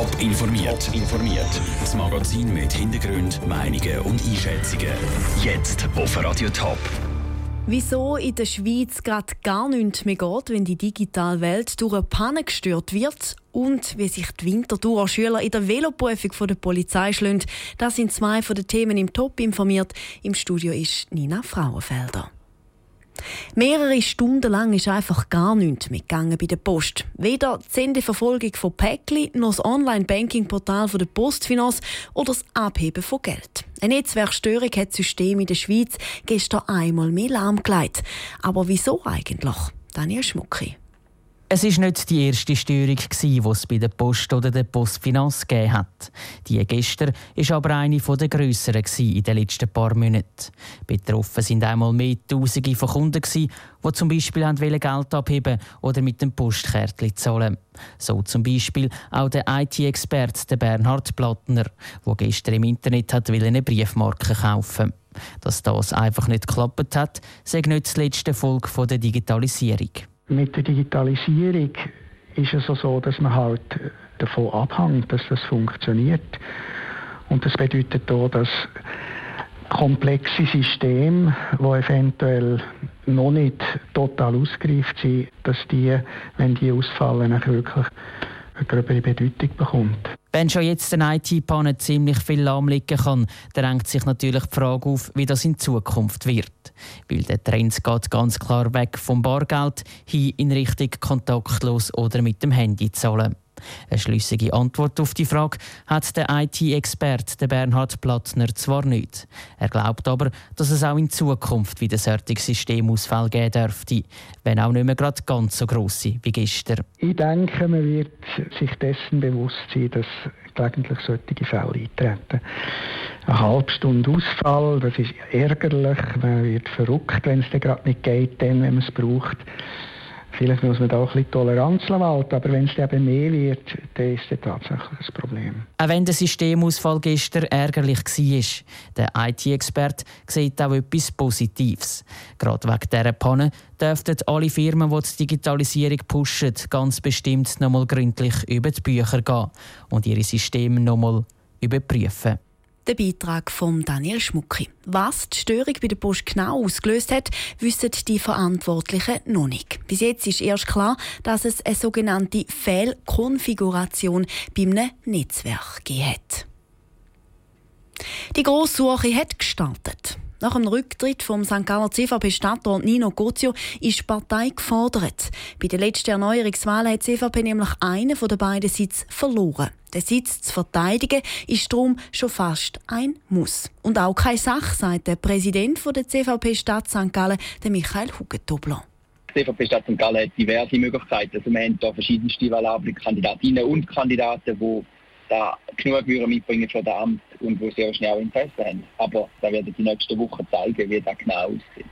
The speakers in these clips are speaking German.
Top informiert. informiert. Das Magazin mit Hintergrund, Meinungen und Einschätzungen. Jetzt auf Radio Top. Wieso in der Schweiz gerade gar nichts mehr geht, wenn die digitale Welt durch eine Panne gestört wird und wie sich die Winterthurer Schüler in der Veloprüfung von der Polizei schlönt, das sind zwei von den Themen im Top informiert. Im Studio ist Nina Frauenfelder. Mehrere Stunden lang ist einfach gar nichts mitgegangen bei der Post. Weder die Sendeverfolgung von Päckli, noch das Online-Banking-Portal der Postfinance oder das Abheben von Geld. Eine Netzwerkstörung hat das System in der Schweiz gestern einmal mehr lahmgelegt. Aber wieso eigentlich? Daniel Schmucki. Es war nicht die erste Störung, die es bei der Post oder der Postfinanz gegeben hat. Die gestern war aber eine der grösseren in den letzten paar Monaten. Betroffen sind einmal mehr Tausende von Kunden, die zum Beispiel Geld abheben oder mit dem Postkärtchen zahlen. So zum Beispiel auch der IT-Experte Bernhard Plattner, der gestern im Internet hat eine Briefmarke kaufen Dass das einfach nicht geklappt hat, sei nicht die letzte Folge der Digitalisierung mit der Digitalisierung ist es so, dass man halt davon abhängt, dass das funktioniert. Und das bedeutet auch, dass komplexe Systeme, die eventuell noch nicht total ausgereift sind, dass die, wenn die ausfallen, wirklich eine gröbere Bedeutung bekommt. Wenn schon jetzt eine IT-Panne ziemlich viel lahmlegen kann, drängt sich natürlich die Frage auf, wie das in Zukunft wird. Weil der Trend geht ganz klar weg vom Bargeld hin in Richtung kontaktlos oder mit dem Handy zahlen. Eine schlüssige Antwort auf die Frage hat der IT-Experte Bernhard Plattner zwar nicht. Er glaubt aber, dass es auch in Zukunft wieder solche Systemausfälle geben dürfte, wenn auch nicht mehr gerade ganz so grosse wie gestern. Ich denke, man wird sich dessen bewusst sein, dass gelegentlich solche Fälle eintreten. Eine halbe Stunde Ausfall, das ist ärgerlich, man wird verrückt, wenn es gerade nicht geht, dann, wenn man es braucht. Vielleicht muss man da auch ein bisschen Toleranz walten, aber wenn es eben mehr wird, dann ist das tatsächlich ein Problem. Auch wenn der Systemausfall gestern ärgerlich war, der IT-Experte sieht auch etwas Positives. Gerade wegen dieser Panne dürften alle Firmen, die die Digitalisierung pushen, ganz bestimmt noch nochmal gründlich über die Bücher gehen und ihre Systeme noch nochmal überprüfen. Der Beitrag von Daniel Schmucki. Was die Störung bei der Post genau ausgelöst hat, wissen die Verantwortlichen noch nicht. Bis jetzt ist erst klar, dass es eine sogenannte Fehlkonfiguration bei einem Netzwerk gegeben hat. Die Grosssuche hat gestartet. Nach dem Rücktritt vom St. Galler CVP-Stadtrat Nino Gozio ist die Partei gefordert. Bei der letzten Erneuerungswahl hat die CVP nämlich einen von den beiden Sitz verloren. Den Sitz zu verteidigen ist darum schon fast ein Muss. Und auch keine Sache, sagt der Präsident der CVP-Stadt St. Gallen, Michael Hugentobler. Die CVP Stadt St. Gallen hat diverse Möglichkeiten. Also wir haben hier verschiedenste valable Kandidatinnen und Kandidaten, die da genug mitbringen für das Amt und wo sie auch schnell Interesse haben. Aber da werden die nächsten Wochen zeigen, wie das genau aussieht.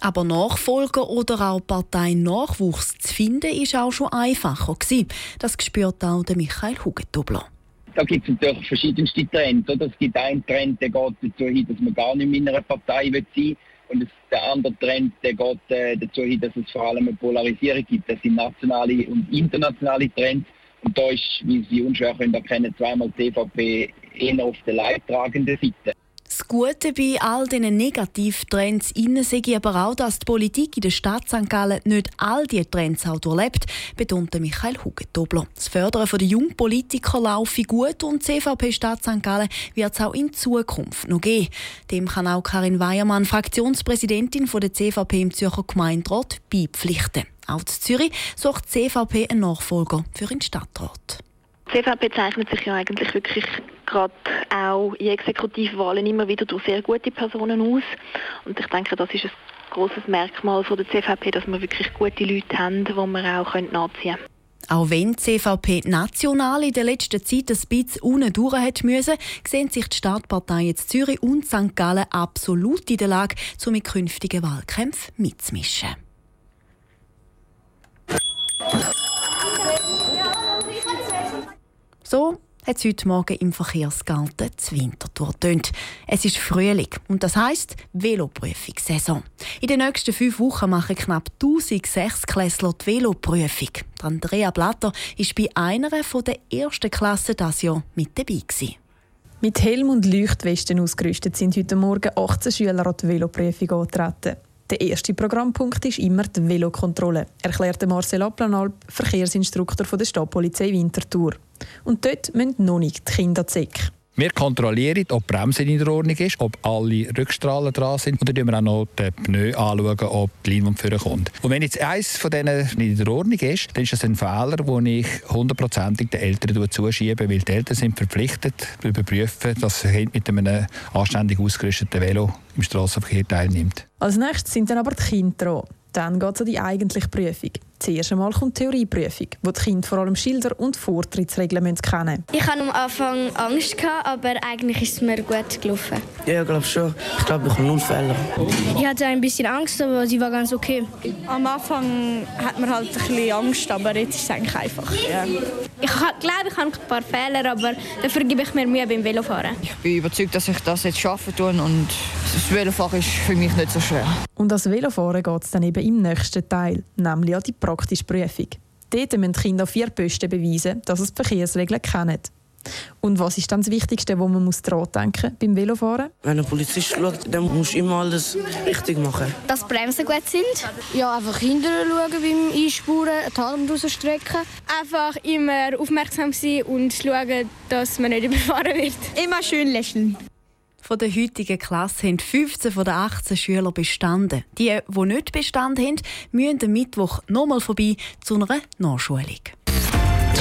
Aber Nachfolger oder auch Parteinachwuchs zu finden, ist auch schon einfacher gewesen. Das spürt auch der Michael Hugentobler. Da gibt es natürlich verschiedenste Trends. Oder? Es gibt einen Trend, der geht dazu hin, dass man gar nicht mehr in einer Partei sein will. Und der andere Trend der geht äh, dazu hin, dass es vor allem eine Polarisierung gibt. Das sind nationale und internationale Trends. Und da ist, wie Sie unschwer können erkennen, zweimal die CVP eher auf der leidtragenden Seite. Das Gute bei all diesen Negativtrends innen sehe ich aber auch, dass die Politik in der Stadt St. Gallen nicht all diese Trends auch durchlebt, betonte Michael Hugentobler. Das Fördern der jungen Politiker laufe gut und die CVP Stadt St. Gallen wird es auch in Zukunft noch geben. Dem kann auch Karin Weiermann, Fraktionspräsidentin der CVP im Zürcher Gemeinderat, beipflichten. Auch in Zürich sucht die CVP einen Nachfolger für den Stadtrat. Die CVP zeichnet sich ja eigentlich wirklich gerade auch in Exekutivwahlen immer wieder durch sehr gute Personen aus. Und ich denke, das ist ein großes Merkmal von der CVP, dass wir wirklich gute Leute haben, die wir auch nachziehen können. Auch wenn die CVP national in der letzten Zeit ein bisschen unten durch hat müssen, sehen sich die Stadtparteien Zürich und St. Gallen absolut in der Lage, um mit künftigen Wahlkämpfen mitzumischen. So hat es heute Morgen im Verkehrsgarten zu Winterthur tönt. Es ist Frühling und das heisst Veloprüfungssaison. In den nächsten fünf Wochen machen knapp 1006 Klässler die Veloprüfung. Andrea Blatter war bei einer der ersten Klassen dieses Jahr mit dabei. Gewesen. Mit Helm und Leuchtwesten ausgerüstet sind heute Morgen 18 Schüler an die Veloprüfung angetreten. Der erste Programmpunkt ist immer die Velokontrolle, erklärte Marcel Applanalp, Verkehrsinstruktor der Stadtpolizei Winterthur. Und dort müssen noch nicht die Kinder zecken. Wir kontrollieren, ob die Bremse in Ordnung ist, ob alle Rückstrahlen dran sind. Und dann schauen wir auch noch die Pneu anschauen, ob die Leinwand vorkommt. Und wenn jetzt eines von denen nicht in Ordnung ist, dann ist das ein Fehler, den ich hundertprozentig den Eltern zuschiebe, weil die Eltern sind verpflichtet, zu überprüfen, dass das Kind mit einem anständig ausgerüsteten Velo im Straßenverkehr teilnimmt. Als nächstes sind dann aber die Kinder dran. Dann geht es an die eigentliche Prüfung. Zuerst einmal kommt die Theorieprüfung, wo die Kinder vor allem Schilder und Vortrittsregeln kennen Ich hatte am Anfang Angst, aber eigentlich ist es mir gut gelaufen. Ja, ich glaube schon. Ich glaube, ich habe null Fehler. Ich hatte ein bisschen Angst, aber sie war ganz okay. Am Anfang hat man halt ein bisschen Angst, aber jetzt ist es eigentlich einfach. Ja. Ich glaube, ich habe ein paar Fehler, aber dafür gebe ich mir Mühe beim Velofahren. Ich bin überzeugt, dass ich das jetzt schaffen kann und das Velofahren ist für mich nicht so schwer. Und das Velofahren geht es dann eben im nächsten Teil, nämlich an die praktische Prüfung. Dort müssen die Kinder auf vier Posten beweisen, dass sie die Verkehrsregeln kennen. Und was ist dann das Wichtigste, wo man muss dran denken beim Velofahren? Wenn ein Polizist schaut, dann muss du immer alles richtig machen. Dass die Bremsen gut sind. Ja, einfach hinterher schauen beim Einspuren, die Hand rausstrecken. Einfach immer aufmerksam sein und schauen, dass man nicht überfahren wird. Immer schön lächeln. Von der heutigen Klasse haben 15 von den 18 Schüler bestanden. Die, die nicht bestanden haben, müssen am Mittwoch nochmal vorbei zu einer Nachschulung.